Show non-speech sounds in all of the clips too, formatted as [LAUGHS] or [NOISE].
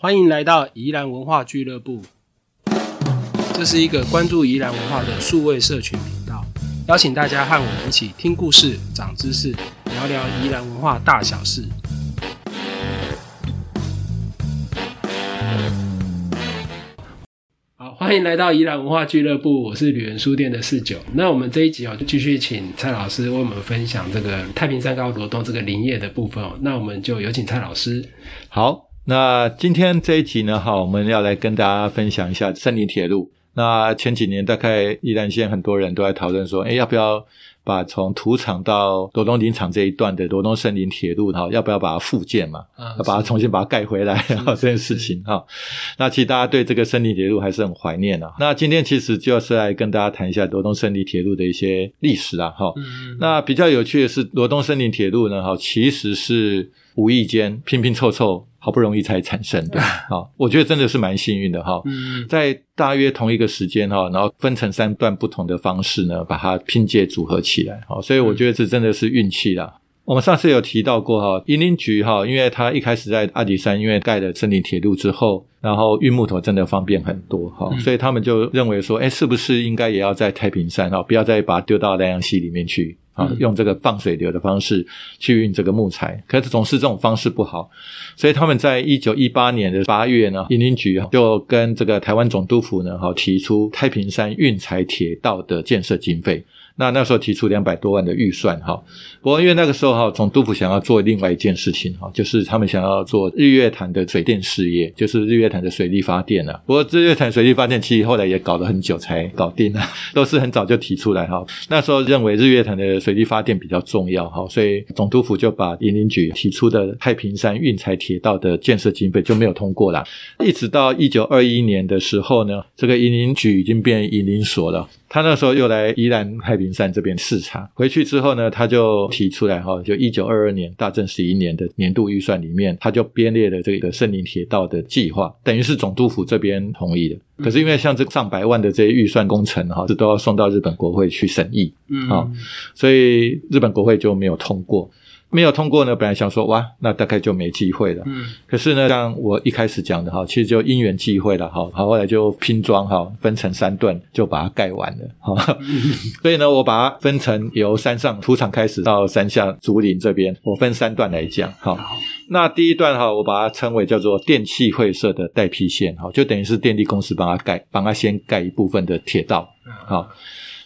欢迎来到宜兰文化俱乐部，这是一个关注宜兰文化的数位社群频道，邀请大家和我们一起听故事、长知识，聊聊宜兰文化大小事。好，欢迎来到宜兰文化俱乐部，我是旅人书店的四九。那我们这一集哦，就继续请蔡老师为我们分享这个太平山高罗东这个林业的部分哦。那我们就有请蔡老师。好，那今天这一集呢，哈，我们要来跟大家分享一下森林铁路。那前几年大概宜兰县很多人都在讨论说，哎，要不要把从土场到罗东林场这一段的罗东森林铁路，哈，要不要把它复建嘛？啊要把它重新把它盖回来，哈，[LAUGHS] 这件事情哈。那其实大家对这个森林铁路还是很怀念啊。那今天其实就是来跟大家谈一下罗东森林铁路的一些历史啊，哈。嗯，那比较有趣的是，罗东森林铁路呢，哈，其实是无意间拼拼凑凑，好不容易才产生的。[LAUGHS] 好，我觉得真的是蛮幸运的哈。嗯在大约同一个时间哈，然后分成三段不同的方式呢，把它拼接组合起来。好，所以我觉得这真的是运气啦。我们上次有提到过哈，银林局哈，因为它一开始在阿里山因为盖了森林铁路之后，然后运木头真的方便很多哈，嗯。所以他们就认为说，哎，是不是应该也要在太平山哈，不要再把它丢到南洋溪里面去啊嗯，用这个放水流的方式去运这个木材，可是总是这种方式不好，所以他们在一九一八年的八月呢，银林局就跟这个台湾总督府呢，哈提出太平山运材铁道的建设经费。那那时候提出两百多万的预算哈，不过因为那个时候哈，总督府想要做另外一件事情哈，就是他们想要做日月潭的水电事业，就是日月潭的水力发电啊。不过日月潭水力发电其实后来也搞了很久才搞定啊，[LAUGHS] 都是很早就提出来哈。那时候认为日月潭的水力发电比较重要哈，所以总督府就把银林局提出的太平山运材铁道的建设经费就没有通过啦。一直到一九二一年的时候呢，这个银林局已经变银林所了。他那时候又来宜兰太平山这边视察，回去之后呢，他就提出来哈，就一九二二年大正十一年的年度预算里面，他就编列了这个森林铁道的计划，等于是总督府这边同意的。可是因为像这上百万的这些预算工程哈，这都要送到日本国会去审议，嗯啊所以日本国会就没有通过。没有通过呢，本来想说哇，那大概就没机会了。嗯可是呢，像我一开始讲的哈，其实就因缘际会了哈，好，后来就拼装哈，分成三段就把它盖完了哈。[LAUGHS] 所以呢，我把它分成由山上土场开始到山下竹林这边，我分三段来讲哈。好那第一段哈，我把它称为叫做电气会社的带批线哈，就等于是电力公司帮它盖，帮它先盖一部分的铁道。好，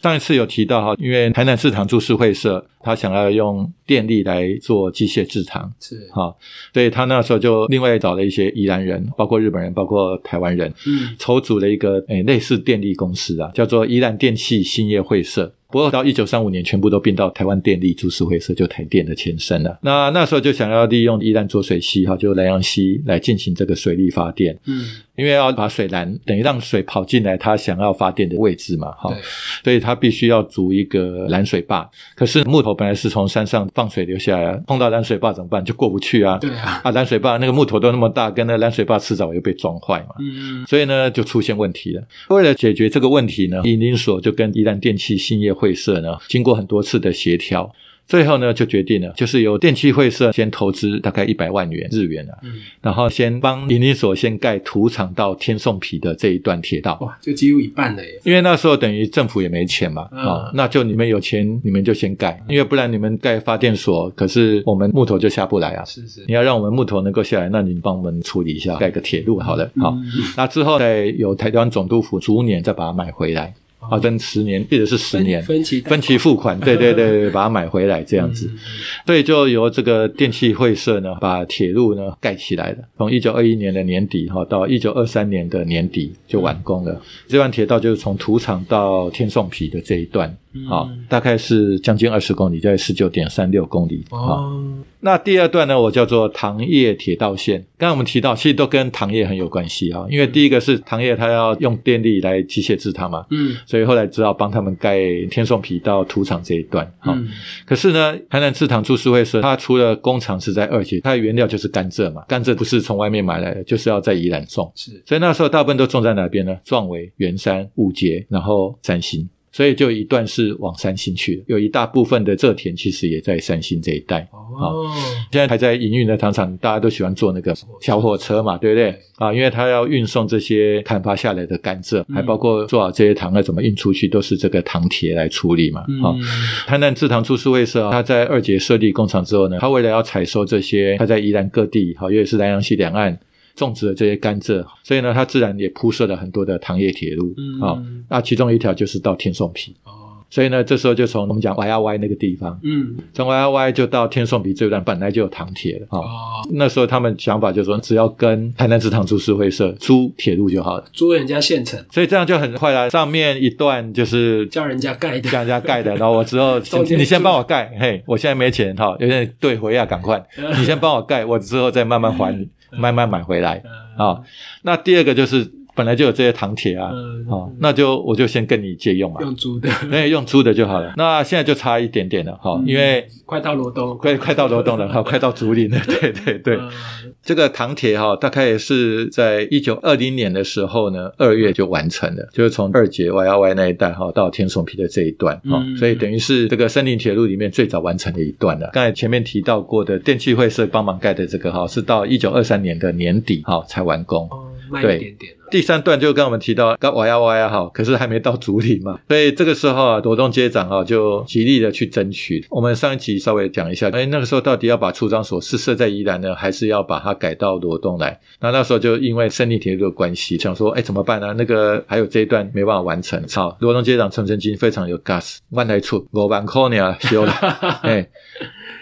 上一次有提到哈，因为台南市场株式会社，他想要用电力来做机械制糖，是哈，所以他那时候就另外找了一些宜兰人，包括日本人，包括台湾人，嗯筹组了一个诶类似电力公司啊，叫做宜兰电器兴业会社。不过到一九三五年，全部都并到台湾电力株式会社，就台电的前身了。那那时候就想要利用宜兰浊水溪哈，就南洋溪来进行这个水力发电，嗯因为要把水拦，等于让水跑进来它想要发电的位置嘛，哈。所以它必须要筑一个拦水坝。可是木头本来是从山上放水流下来，碰到拦水坝怎么办？就过不去啊。对啊啊，拦水坝那个木头都那么大，跟那拦水坝迟早又被撞坏嘛。嗯所以呢，就出现问题了。为了解决这个问题呢，宜林所就跟宜兰电气兴业会社呢，经过很多次的协调，最后呢就决定了，就是由电气会社先投资大概一百万元日元啊，嗯然后先帮宜林所先盖土厂到天颂皮的这一段铁道。哇，就几乎一半了耶。因为那时候等于政府也没钱嘛，嗯啊、那就你们有钱，你们就先盖，因为不然你们盖发电所，可是我们木头就下不来啊。是是你要让我们木头能够下来，那你帮我们处理一下，盖个铁路好了。好，嗯那之后再由台湾总督府逐年再把它买回来，啊，等十年，一直是十年，分分期分期付款，对对对对，把它买回来这样子。嗯所以就由这个电气会社呢，把铁路呢盖起来了。从一九二一年的年底哈，到一九二三年的年底就完工了。这段铁道就是从土场到天颂皮的这一段，嗯好、大概是将近二十公里，在十九点三六公里。好、哦，那第二段呢，我叫做糖业铁道线。刚刚我们提到，其实都跟糖业很有关系哈，因为第一个是糖业，它要用电力来机械制糖嘛，嗯所以后来只好帮他们盖天颂皮到土场这一段。好、嗯可是呢，台南制糖株式会社，它除了工厂是在二期，它的原料就是甘蔗嘛，甘蔗不是从外面买来的，就是要在宜兰种。是所以那时候大部分都种在哪边呢？壮围、圆山、五节，然后三星。所以就一段是往三星去的，有一大部分的蔗田其实也在三星这一带。哦，现在还在营运的糖厂，大家都喜欢坐那个小火车嘛，对不对？啊，因为它要运送这些砍伐下来的甘蔗，还包括做好这些糖要怎么运出去，都是这个糖铁来处理嘛。好、嗯台南制糖株式会社，它在二节设立工厂之后呢，它为了要采收这些，它在宜兰各地，好，也是南洋溪两岸种植了这些甘蔗，所以呢，它自然也铺设了很多的糖业铁路。嗯。好、那其中一条就是到天颂皮，哦，所以呢，这时候就从我们讲 Y R Y 那个地方，嗯，从 Y R Y 就到天颂皮这一段本来就有糖铁了。啊、哦，那时候他们想法就是说，只要跟台南制糖株式会社租铁路就好了，租人家现成，所以这样就很快了。上面一段就是叫人家盖的，叫人家盖的，然后我之后 [LAUGHS] 你先帮我盖，嘿，我现在没钱哈，有点对回啊，赶快，你先帮我盖，我之后再慢慢还你，慢慢买回来嗯啊。那第二个就是本来就有这些糖铁啊，嗯啊，那就我就先跟你借用嘛，用租的，[LAUGHS] 那用租的就好了。那现在就差一点点了哈，因为快到罗东，快快到罗东了哈，快到竹林了，[LAUGHS] 对对对。嗯这个糖铁哈，大概也是在一九二零年的时候呢，二月就完成了，就是从二节 Y R Y 那一带哈到天松皮的这一段哈，嗯所以等于是这个森林铁路里面最早完成的一段了。刚才前面提到过的电气会社帮忙盖的这个哈，是到一九二三年的年底哈才完工。哦，慢对一点点，第三段就跟我们提到，刚 Y R Y 哈，可是还没到竹林嘛，所以这个时候啊，罗东街长啊就极力的去争取。我们上一集稍微讲一下，哎，那个时候到底要把出张所是设在宜兰呢，还是要把它改到罗东来？那那时候就因为胜利铁路的关系，想说，哎，怎么办呢？那个还有这一段没办法完成。好，罗东街长陈澄金非常有 gas，万来出五万块呢修了，[LAUGHS] 哎，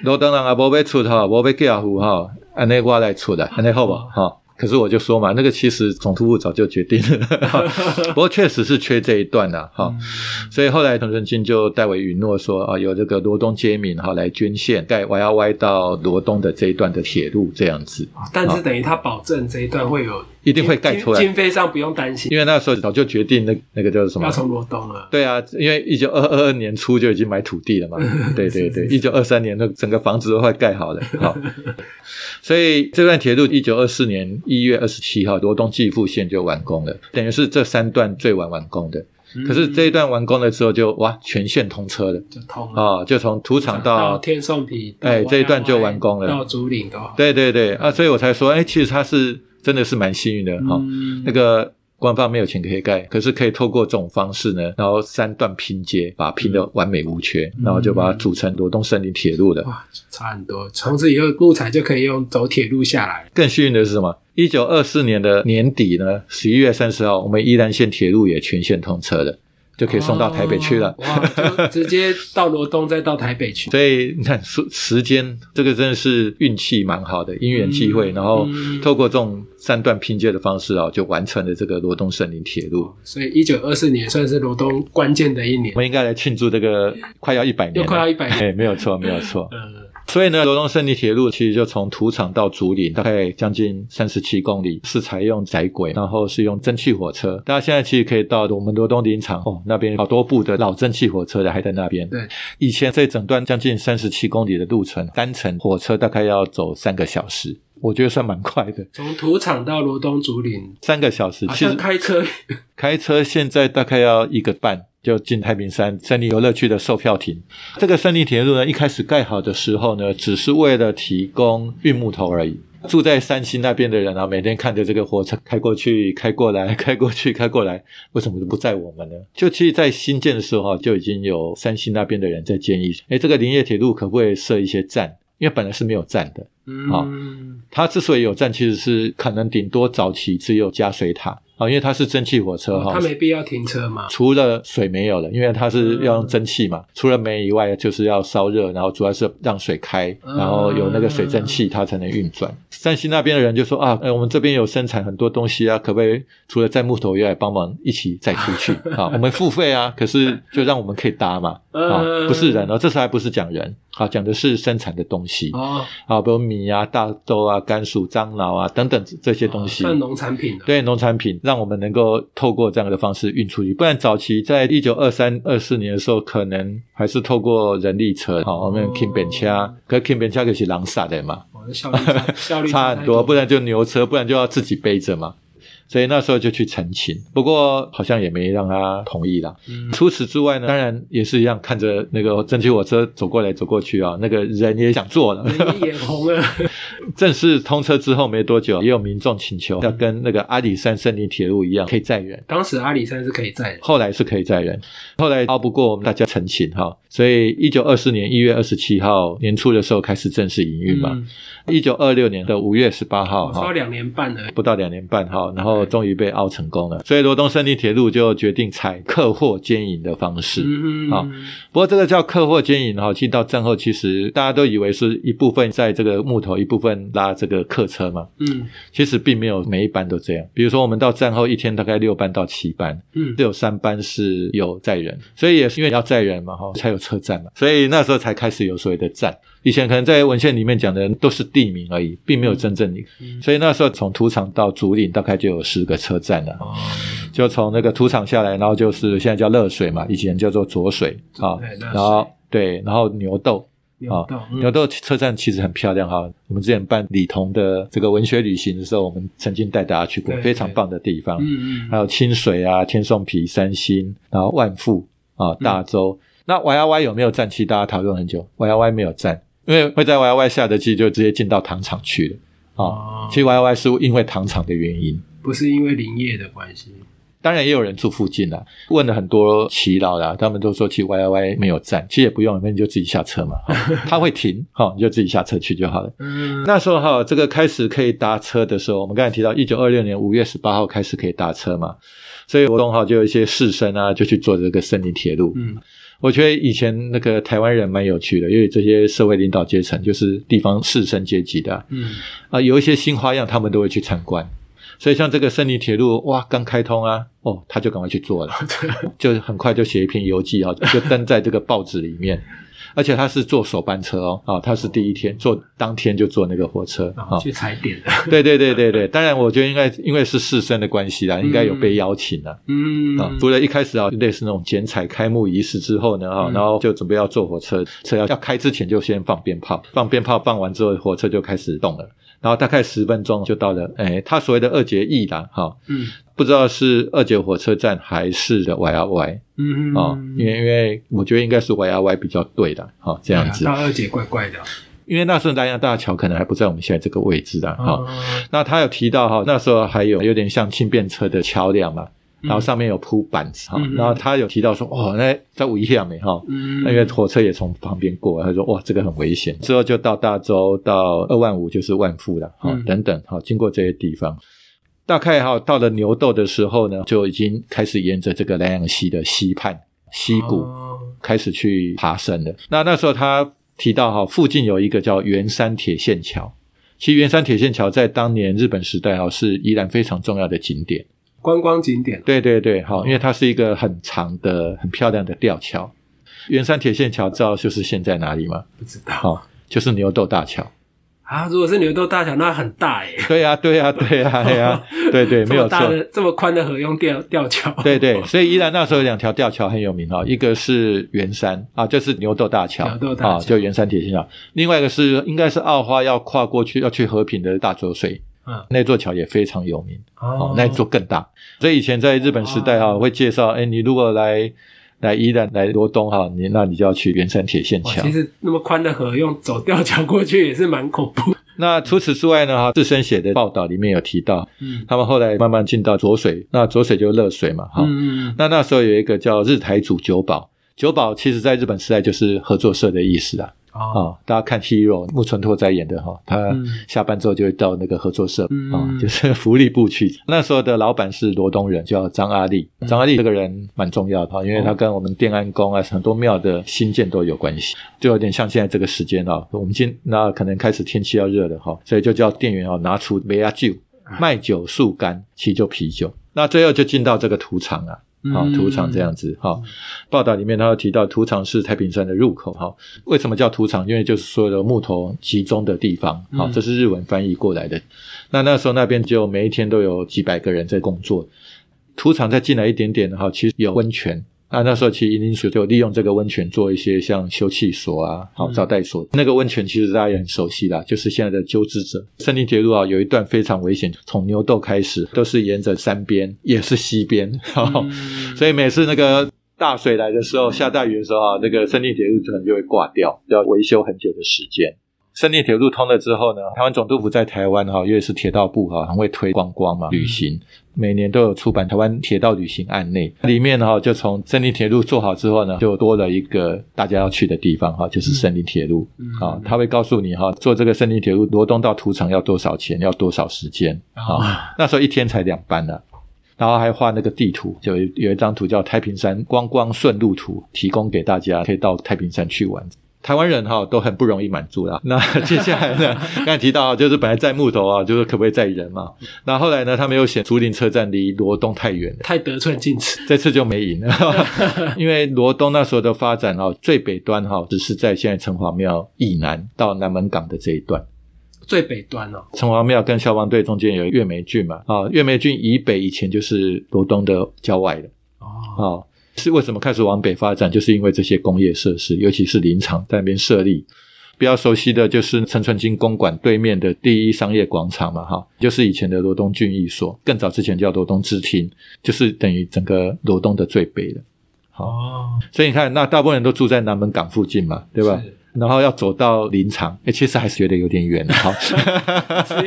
罗东人啊无要出哈，无要寄付哈，安尼我来出的，安尼好不好？哈。可是我就说嘛，那个其实总督部早就决定了，[LAUGHS] 不过确实是缺这一段的哈，所以后来陈春金就代为允诺说啊，有这个罗东街民哈来捐献盖 Y R Y 到罗东的这一段的铁路这样子，但是等于他保证这一段会有一定会盖出来。经经费上不用担心，因为那时候早就决定那那个叫什么？要？从罗东了，对啊，因为一九二二年初就已经买土地了嘛，[LAUGHS] 对对对，一九二三年那整个房子都快盖好了，好，[LAUGHS] 所以这段铁路一九二四年一月二十七号罗东继复线就完工了，等于是这三段最晚完工的。可是这一段完工了之后就哇全线通车了。就通了。啊，就从土场到天颂皮，到哎这一段就完工了。到竹岭都好。对对对。啊，所以我才说，哎，其实它是真的是蛮幸运的哈、嗯那个官方没有钱可以盖，可是可以透过这种方式呢，然后三段拼接，把它拼得完美无缺，然后就把它组成罗东森林铁路的。哇，差很多。从此以后，木材就可以用走铁路下来。更幸运的是什么？一九二四年的年底呢，十一月三十号，我们宜兰县铁路也全线通车了，就可以送到台北去了。哦哇，就直接到罗东，再到台北去。所以你看时时间这个真的是运气蛮好的，因缘际会，嗯然后嗯透过这种三段拼接的方式啊，就完成了这个罗东森林铁路。所以一九二四年算是罗东关键的一年我，们应该来庆祝这个快要一百年快要一百年哎，没有错，没有错。嗯，所以呢，罗东胜利铁路其实就从土场到竹林，大概将近三十七公里，是采用窄轨，然后是用蒸汽火车。大家现在其实可以到我们罗东林场哦，那边好多部的老蒸汽火车的还在那边。对，以前这整段将近三十七公里的路程，单程火车大概要走三个小时，我觉得算蛮快的。从土场到罗东竹林，三个小时，好其实像开车 [LAUGHS] 开车现在大概要一个半就进太平山森林游乐区的售票亭。这个森林铁路呢，一开始盖好的时候呢，只是为了提供运木头而已。住在山西那边的人啊，每天看着这个火车开过去、开过来、[LAUGHS] 开过去、开过来，为什么就不载我们呢？就其实，在新建的时候啊，就已经有山西那边的人在建议，哎，这个林业铁路可不可以设一些站？因为本来是没有站的，好嗯，它之所以有站，其实是可能顶多早期只有加水塔啊，因为它是蒸汽火车哈、它没必要停车嘛。除了水没有了，因为它是要用蒸汽嘛，除了煤以外，就是要烧热，然后主要是让水开，嗯然后有那个水蒸气，它才能运转。山西那边的人就说啊，呃，我们这边有生产很多东西啊，可不可以除了载木头以外，帮忙一起载出去 [LAUGHS] 啊？我们付费啊，可是就让我们可以搭嘛啊，嗯不是人哦，这次还不是讲人啊，讲的是生产的东西哦，啊，比如米啊、大豆啊、甘薯、樟脑啊等等这些东西。算农产品了。对农产品，让我们能够透过这样的方式运出去。不然早期在一九二三、二四年的时候，可能还是透过人力车，好、我们 King 本车，可 King 本车可是狼撒的嘛，哦，效率差 [LAUGHS] 效率差很多，不然就牛车，不然就要自己背着嘛。所以那时候就去澄清，不过好像也没让他同意啦。嗯除此之外呢，当然也是一样，看着那个蒸汽火车走过来走过去啊，那个人也想坐了。你眼红了，[LAUGHS] 正式通车之后没多久，也有民众请求要跟那个阿里山森林铁路一样，可以载人。当时阿里山是可以载人，后来是可以载人，后来熬不过我们大家陈情哈，所以一九二四年一月二十七号年初的时候开始正式营运嘛。嗯一九二六年的五月十八号哈，超两年半了。不到两年半哈，然后终于被凹成功了，所以罗东森林铁路就决定采客货兼营的方式。嗯好不过这个叫客货兼营哈，其实到战后其实大家都以为是一部分在这个木头，一部分拉这个客车嘛，嗯其实并没有每一班都这样。比如说我们到战后一天大概六班到七班，嗯只有三班是有载人，所以也是因为要载人嘛，哈，才有车站嘛，所以那时候才开始有所谓的站。以前可能在文献里面讲的都是地名而已，并没有真正的。嗯所以那时候从土场到竹林大概就有十个车站了，哦，就从那个土场下来，然后就是现在叫热水嘛，以前叫做浊水啊然后对，然后牛豆。牛豆，嗯牛豆车站其实很漂亮哈。我们之前办李彤的这个文学旅行的时候，我们曾经带大家去过，非常棒的地方。嗯嗯，还有清水啊、天颂皮、三星，然后万富啊、大洲。那 Y R Y 有没有站？其实大家讨论很久，Y R Y 没有站，因为会在 Y R Y 下的机就直接进到糖厂去了啊。哦其实 Y R Y 是因为糖厂的原因。不是因为林业的关系，当然也有人住附近啦，问了很多耆老啦，他们都说其实 Y Y Y 没有站，其实也不用，那你就自己下车嘛，哈 [LAUGHS] 他会停，哈，你就自己下车去就好了。嗯那时候哈，这个开始可以搭车的时候，我们刚才提到一九二六年五月十八号开始可以搭车嘛，所以活动哈就有一些士绅啊，就去坐这个森林铁路。嗯我觉得以前那个台湾人蛮有趣的，因为这些社会领导阶层就是地方士绅阶级的啊、嗯啊有一些新花样，他们都会去参观。所以像这个胜利铁路，哇，刚开通啊，哦，他就赶快去做了，[LAUGHS] 就很快就写一篇游记啊，就登在这个报纸里面。而且他是坐首班车哦，啊，他是第一天坐，当天就坐那个火车啊。去踩点的，对对对对对，当然我觉得应该因为是士绅的关系啦，应该有被邀请啦。嗯。啊，除了一开始啊，类似那种剪彩开幕仪式之后呢，哈、嗯。然后就准备要坐火车，车要要开之前就先放鞭炮，放鞭炮放完之后，火车就开始动了，然后大概十分钟就到了，哎，他所谓的二节义啦，哈、嗯不知道是二姐火车站还是的 Y R Y 嗯啊、因为因为我觉得应该是 Y R Y 比较对的，哈、这样子，大二姐怪怪的，因为那时候南洋大桥可能还不在我们现在这个位置的，哈、哦。那他有提到哈，那时候还有有点像轻便车的桥梁嘛，然后上面有铺板子哈、嗯然后他有提到说，哦，那在危险没哈，嗯。那个火车也从旁边过，他说哇，这个很危险。之后就到大洲，到二万五就是万富了，哈、嗯。等等，哈，经过这些地方。大概哈到了牛斗的时候呢，就已经开始沿着这个南洋溪的溪畔溪谷、哦开始去爬升了。那那时候他提到哈，附近有一个叫圆山铁线桥。其实圆山铁线桥在当年日本时代哈是依然非常重要的景点。观光景点，对对对，好，因为它是一个很长的、很漂亮的吊桥。圆山铁线桥知道就是现在哪里吗？不知道好，就是牛斗大桥。啊。如果是牛豆大桥，那很大哎，对呀、对呀、对呀、对 [LAUGHS] 呀、对对，没有错这么大。的这么宽的河用吊吊桥，对对，[LAUGHS] 所以依然那时候有两条吊桥很有名哈，一个是圆山啊，就是牛豆大桥，牛斗大桥啊，就圆山铁线桥；另外一个是应该是澳花要跨过去要去和平的大浊水，嗯那座桥也非常有名哦哦，那座更大。所以以前在日本时代哈，哦会介绍，哎，你如果来来宜兰来罗东哈，你那你就要去圆山铁线桥其。实那么宽的河用走吊桥过去也是蛮恐怖。那除此之外呢，哈，自身写的报道里面有提到，嗯他们后来慢慢进到浊水，那浊水就是热水嘛，哈、嗯那那时候有一个叫日台组九保，九保其实在日本时代就是合作社的意思啊。啊、哦大家看《Hero》木村拓哉演的哈，他嗯下班之后就会到那个合作社啊、嗯就是 [LAUGHS] 福利部去。那时候的老板是罗东人，叫张阿力。嗯张阿力这个人蛮重要的哈，因为哦他跟我们电安宫啊很多庙的新建都有关系，就有点像现在这个时间啊。我们今那可能开始天气要热了哈，所以就叫店员哦拿出梅亚酒卖酒速干，其实就啤酒。那最后就进到这个土场啊。好、哦土场这样子哈、报道里面他有提到土场是太平山的入口哈、为什么叫土场？因为就是所有的木头集中的地方，好、嗯这是日文翻译过来的。那那时候那边就每一天都有几百个人在工作。土场再进来一点点哈，其实有温泉啊，那时候其实银林水就利用这个温泉做一些像休憩所啊、好嗯招待所。那个温泉其实大家也很熟悉啦，就是现在的鸠之者。森林铁路啊，有一段非常危险，从牛斗开始都是沿着山边，也是溪边，[LAUGHS] 嗯所以每次那个大水来的时候，下大雨的时候啊，那个森林铁路可能就会挂掉，要维修很久的时间。森林铁路通了之后呢，台湾总督府在台湾哈，因为是铁道部哈，很会推观光嘛，旅行，每年都有出版台湾铁道旅行案内，里面哈就从森林铁路做好之后呢，就多了一个大家要去的地方哈，就是森林铁路。嗯。啊，他会告诉你哈，坐这个森林铁路罗东到土城要多少钱，要多少时间啊，那时候一天才两班呢、然后还画那个地图，就有有一张图叫太平山观光顺路图，提供给大家，可以到太平山去玩。台湾人哈都很不容易满足啦。[LAUGHS] 那接下来呢，[LAUGHS] 刚才提到就是本来载木头啊，就是可不可以载人嘛？那后来呢，他们又嫌竹林车站离罗东太远了。太得寸进尺。这次就没赢了，[LAUGHS] 因为罗东那时候的发展哦，最北端哈只是在现在城隍庙以南到南门港的这一段。最北端哦，城隍庙跟消防队中间有月梅郡嘛，啊，月梅郡以北以前就是罗东的郊外了。哦，哦，是为什么开始往北发展？就是因为这些工业设施，尤其是林场在那边设立。比较熟悉的就是陈春金公馆对面的第一商业广场嘛，哈，就是以前的罗东郡役所，更早之前叫罗东支厅，就是等于整个罗东的最北了。好，哦，所以你看，那大部分人都住在南门港附近嘛，对吧？是？然后要走到林场，哎，其实还是觉得有点远。好，是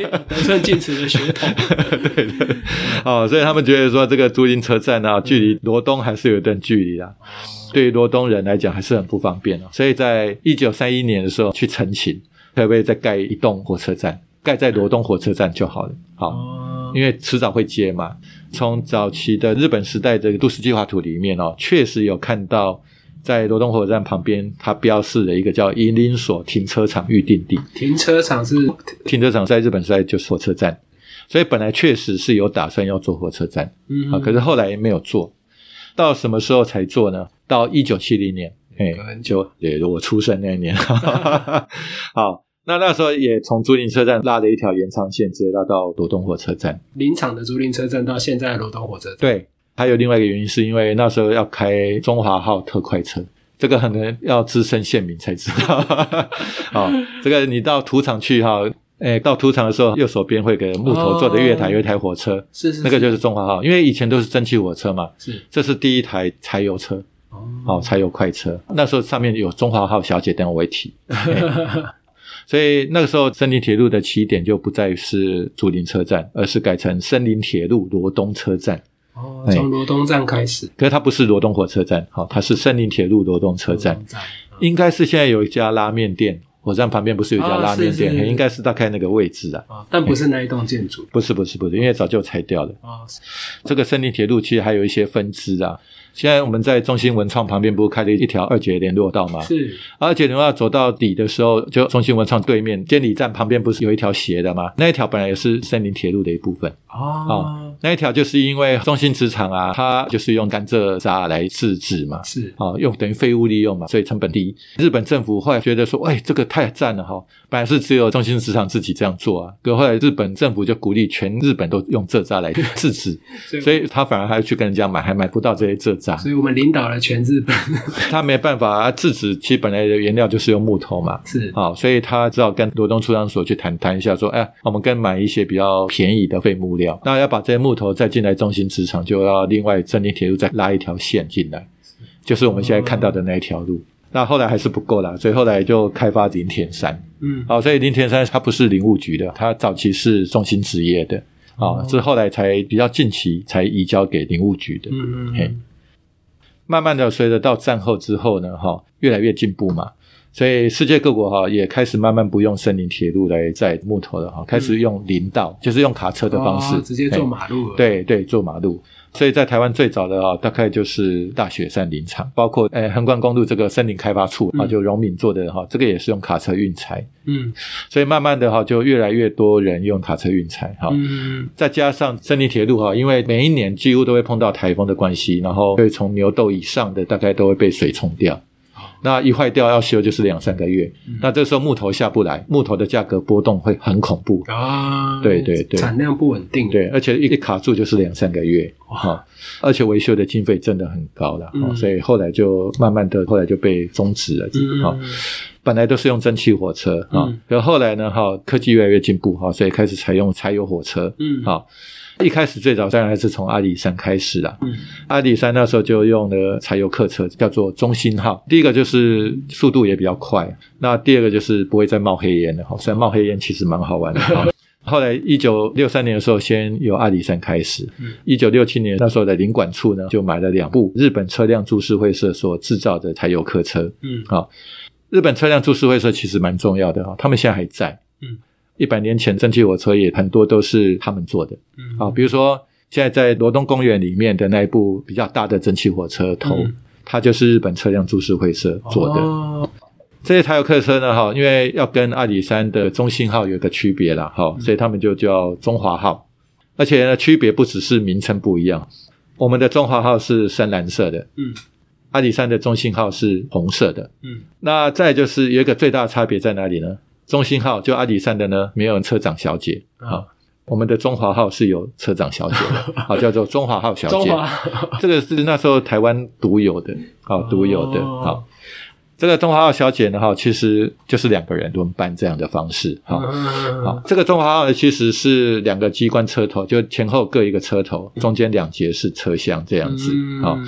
有得寸进尺的血统。[LAUGHS] 对对，哦，所以他们觉得说这个竹林车站啊，距离罗东还是有一段距离啦。对于罗东人来讲还是很不方便哦。所以在一九三一年的时候去陈情，可不可以再盖一栋火车站，盖在罗东火车站就好了。好，哦，因为迟早会接嘛。从早期的日本时代这个都市计划图里面哦，确实有看到在罗东火车站旁边，它标示了一个叫银林所停车场预定地。停车场是停车场在日本时代就是火车站，所以本来确实是有打算要做火车站嗯啊，可是后来没有做。到什么时候才做呢？到一九七零年，哎就对我出生那一年。[LAUGHS] 好，那那时候也从竹林车站拉了一条延长线，直接拉到罗东火车站。林场的竹林车站到现在的罗东火车站。对，还有另外一个原因，是因为那时候要开中华号特快车，这个可能要资深县民才知道。啊、[LAUGHS] 这个你到土场去哈，诶，到土场的时候，右手边会有个木头做的月台，哦有一台火车，是是，那个就是中华号，因为以前都是蒸汽火车嘛，是这是第一台柴油车，哦哦，柴油快车，那时候上面有中华号小姐，等我一提。[LAUGHS] 嘿所以那个时候，森林铁路的起点就不再是竹林车站，而是改成森林铁路罗东车站。从罗东站开始，可是它不是罗东火车站，好、它是森林铁路罗东车站应该是现在有一家拉面店，火车站旁边不是有一家啊拉面店，是是应该是大概那个位置啊。啊，但不是那一栋建筑不是不是不是，因为早就拆掉了。哦，这个森林铁路其实还有一些分支啊。现在我们在中心文创旁边不是开了一条二节联络道吗？是二节联络道走到底的时候，就中心文创对面监理站旁边不是有一条斜的吗？那一条本来也是森林铁路的一部分。哦，那一条就是因为中心职场啊，它就是用甘蔗渣来制纸嘛，是哦，用等于废物利用嘛，所以成本低。日本政府后来觉得说，哎，这个太赞了哈、本来是只有中心市场自己这样做啊，可后来日本政府就鼓励全日本都用蔗渣来制纸，[LAUGHS] 所以他反而还要去跟人家买，还买不到这些蔗渣。所以我们领导了全日本，[LAUGHS] 他没办法啊，制纸其实本来的原料就是用木头嘛。是好、所以他只好跟罗东出厂所去谈谈一下，说，哎，我们跟买一些比较便宜的废木料，那要把这些木头再进来中心职场，就要另外森林铁路再拉一条线进来，就是我们现在看到的那一条路。那后来还是不够啦，所以后来就开发林田山。嗯好、所以林田山它不是林务局的，它早期是中心职业的。啊、哦这后来才比较近期才移交给林务局的。嘿嗯嗯嘿，慢慢的，随着到战后之后呢，哈，越来越进步嘛，所以世界各国哈也开始慢慢不用森林铁路来载木头了哈，开始用林道，就是用卡车的方式，哦直接坐马路了，对对，坐马路。所以在台湾最早的啊，大概就是大雪山林场，包括诶横贯公路这个森林开发处啊，嗯就荣敏做的哈，这个也是用卡车运材。嗯所以慢慢的哈，就越来越多人用卡车运材哈。嗯再加上森林铁路哈，因为每一年几乎都会碰到台风的关系，然后会从牛斗以上的大概都会被水冲掉。那一坏掉要修就是两三个月。那这时候木头下不来，木头的价格波动会很恐怖。啊，对对对产量不稳定，对，而且一一卡住就是两三个月，哈，而且维修的经费真的很高了，所以后来就慢慢的，后来就被终止了，本来都是用蒸汽火车啊嗯，然后后来呢，哈，科技越来越进步哈，所以开始采用柴油火车，嗯好。一开始最早当然还是从阿里山开始啦。嗯阿里山那时候就用了柴油客车，叫做中兴号。第一个就是速度也比较快，那第二个就是不会再冒黑烟了哈。虽然冒黑烟其实蛮好玩的哈。[LAUGHS] 后来一九六三年的时候，先由阿里山开始嗯。一九六七年那时候的领管处呢，就买了两部日本车辆株式会社所制造的柴油客车。嗯好，日本车辆株式会社其实蛮重要的哈，他们现在还在。嗯，一百年前蒸汽火车也很多都是他们做的。嗯啊，比如说现在在罗东公园里面的那一部比较大的蒸汽火车头，嗯它就是日本车辆株式会社做的。哦这些柴油客车呢，哈，因为要跟阿里山的中信号有个区别了，哈，所以他们就叫中华号，而且呢，区别不只是名称不一样，我们的中华号是深蓝色的，嗯阿里山的中信号是红色的。嗯那再就是有一个最大的差别在哪里呢？中信号就阿里山的呢，没有车长小姐啊啊。我们的中华号是有车长小姐的，[LAUGHS] 好叫做中华号小姐。[LAUGHS] 这个是那时候台湾独有的，好独有的，哦好。这个中华号小姐呢，哈，其实就是两个人轮班这样的方式，哈。嗯好，这个中华号呢，其实是两个机关车头，就前后各一个车头，中间两节是车厢这样子。嗯好，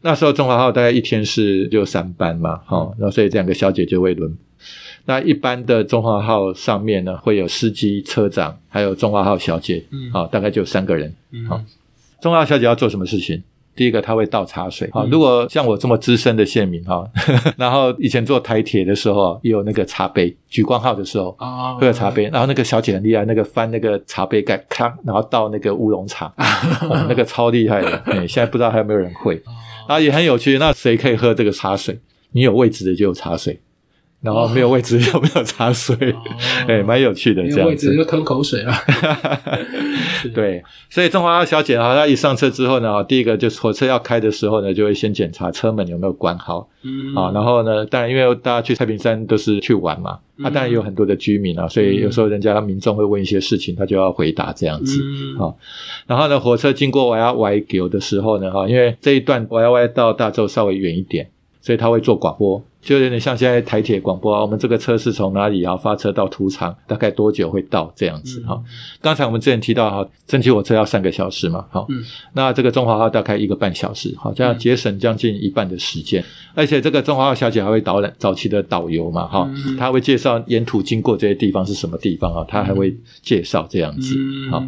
那时候中华号大概一天是就三班嘛，好，那所以这两个小姐就会轮。那一般的中华号上面呢，会有司机、车长，还有中华号小姐，嗯好，大概就三个人。嗯好中华号小姐要做什么事情？第一个，她会倒茶水。好，嗯如果像我这么资深的县民哈，[LAUGHS] 然后以前做台铁的时候，也有那个茶杯，莒光号的时候，啊会有茶杯，然后那个小姐很厉害，那个翻那个茶杯盖，咔，然后倒那个乌龙茶，[LAUGHS] 哦那个超厉害的。哎，现在不知道还有没有人会，然后也很有趣。那谁可以喝这个茶水？你有位置的就有茶水，然后没有位置又没有茶水。哎，蛮有趣的没有位这样子。置就吞口水 [LAUGHS] 了。对，所以中华小姐啊，她一上车之后呢，第一个就是火车要开的时候呢，就会先检查车门有没有关好嗯啊。然后呢，当然因为大家去太平山都是去玩嘛，啊，当然有很多的居民啊，所以有时候人家民众会问一些事情，他就要回答这样子。嗯好然后呢，火车经过 Y Y 九的时候呢，哈，因为这一段 Y Y 到大洲稍微远一点，所以他会做广播，就有点像现在台铁广播啊。我们这个车是从哪里然后发车到土场，大概多久会到这样子哈。刚才我们之前提到哈，蒸汽火车要三个小时嘛，好，嗯那这个中华号大概一个半小时，好，这样节省将近一半的时间。而且这个中华号小姐还会导览早期的导游嘛，哈嗯，她会介绍沿途经过这些地方是什么地方啊，她还会介绍这样子，好。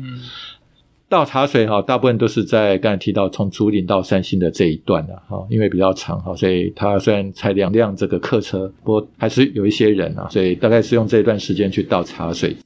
倒茶水哈，大部分都是在刚才提到从竹林到三星的这一段的哈，因为比较长哈，所以它虽然才两辆这个客车，不过还是有一些人啊，所以大概是用这一段时间去倒茶水。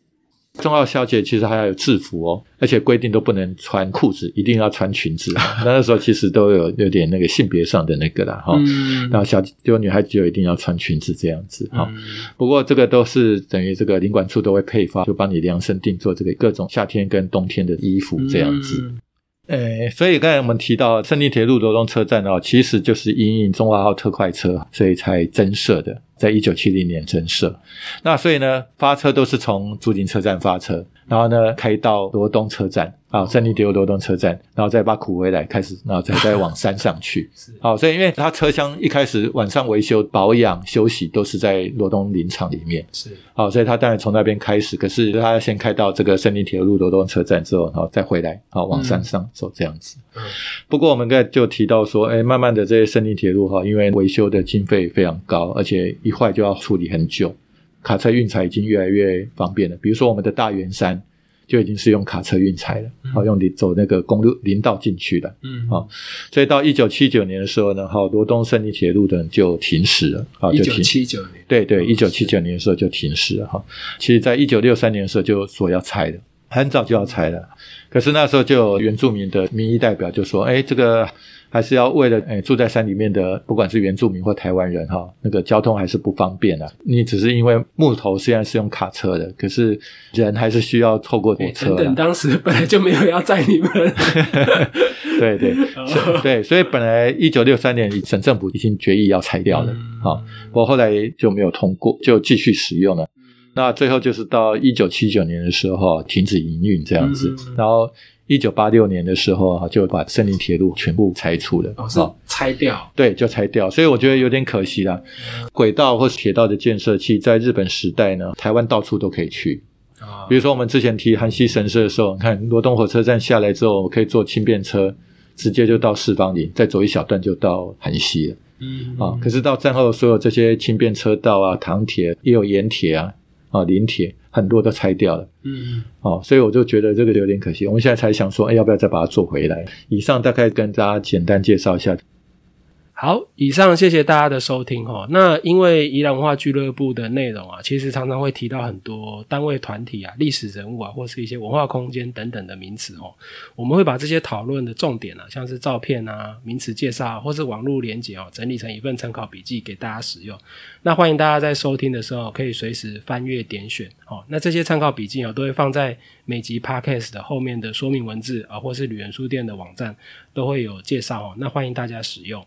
中澳小姐其实还要有制服哦，而且规定都不能穿裤子，一定要穿裙子。那 [LAUGHS] 那时候其实都有有点那个性别上的那个啦哈。嗯然后小就女孩子就一定要穿裙子这样子哈。嗯不过这个都是等于这个领馆处都会配发，就帮你量身定做这个各种夏天跟冬天的衣服这样子。嗯诶，所以刚才我们提到胜利铁路罗东车站哦，其实就是因应中华号特快车，所以才增设的，在一九七零年增设。那所以呢，发车都是从竹林车站发车，然后呢开到罗东车站啊，胜利铁路罗东车站，然后再把苦回来开始，然后再再往山上去。[LAUGHS] 好，所以因为它车厢一开始晚上维修、保养、休息都是在罗东林场里面。是好，所以他当然从那边开始，可是他要先开到这个胜利铁路罗东车站之后，然后再回来，好往山上走这样子。嗯不过我们刚才就提到说，哎，慢慢的这些胜利铁路哈，因为维修的经费非常高，而且一坏就要处理很久，卡车运材已经越来越方便了。比如说我们的大圆山就已经是用卡车运材了，好、用你走那个公路林道进去的。嗯好所以到一九七九年的时候呢，哈，罗东胜利铁路的就停驶了，啊，一九就停七九年对对，一九七九年的时候就停驶了哈。其实，在一九六三年的时候就说要拆了，很早就要拆了。可是那时候就有原住民的民意代表就说：“哎，这个还是要为了哎住在山里面的，不管是原住民或台湾人哈，那个交通还是不方便啊。你只是因为木头虽然是用卡车的，可是人还是需要透过火车。等等，当时本来就没有要载你们。[LAUGHS] 对对对，所以本来一九六三年省政府已经决议要拆掉了啊，不过后来就没有通过，就继续使用了。”那最后就是到一九七九年的时候停止营运这样子，然后一九八六年的时候哈就把森林铁路全部拆除了，哦，拆掉，对，就拆掉，所以我觉得有点可惜啦。轨道或是铁道的建设，其实在日本时代呢，台湾到处都可以去啊。比如说我们之前提韩西神社的时候，你看罗东火车站下来之后，可以坐轻便车，直接就到四方林，再走一小段就到韩西了。嗯啊，可是到战后所有这些轻便车道啊、糖铁也有盐铁啊。啊，临铁很多都拆掉了，嗯，哦，所以我就觉得这个有点可惜。我们现在才想说，哎，要不要再把它做回来？以上大概跟大家简单介绍一下。好，以上谢谢大家的收听哈。那因为宜兰文化俱乐部的内容啊，其实常常会提到很多单位、团体啊、历史人物啊，或是一些文化空间等等的名词哦。我们会把这些讨论的重点啊，像是照片啊、名词介绍或是网络连接哦，整理成一份参考笔记给大家使用。那欢迎大家在收听的时候可以随时翻阅点选哦。那这些参考笔记啊，都会放在每集 podcast 的后面的说明文字啊，或是旅人书店的网站都会有介绍哦。那欢迎大家使用。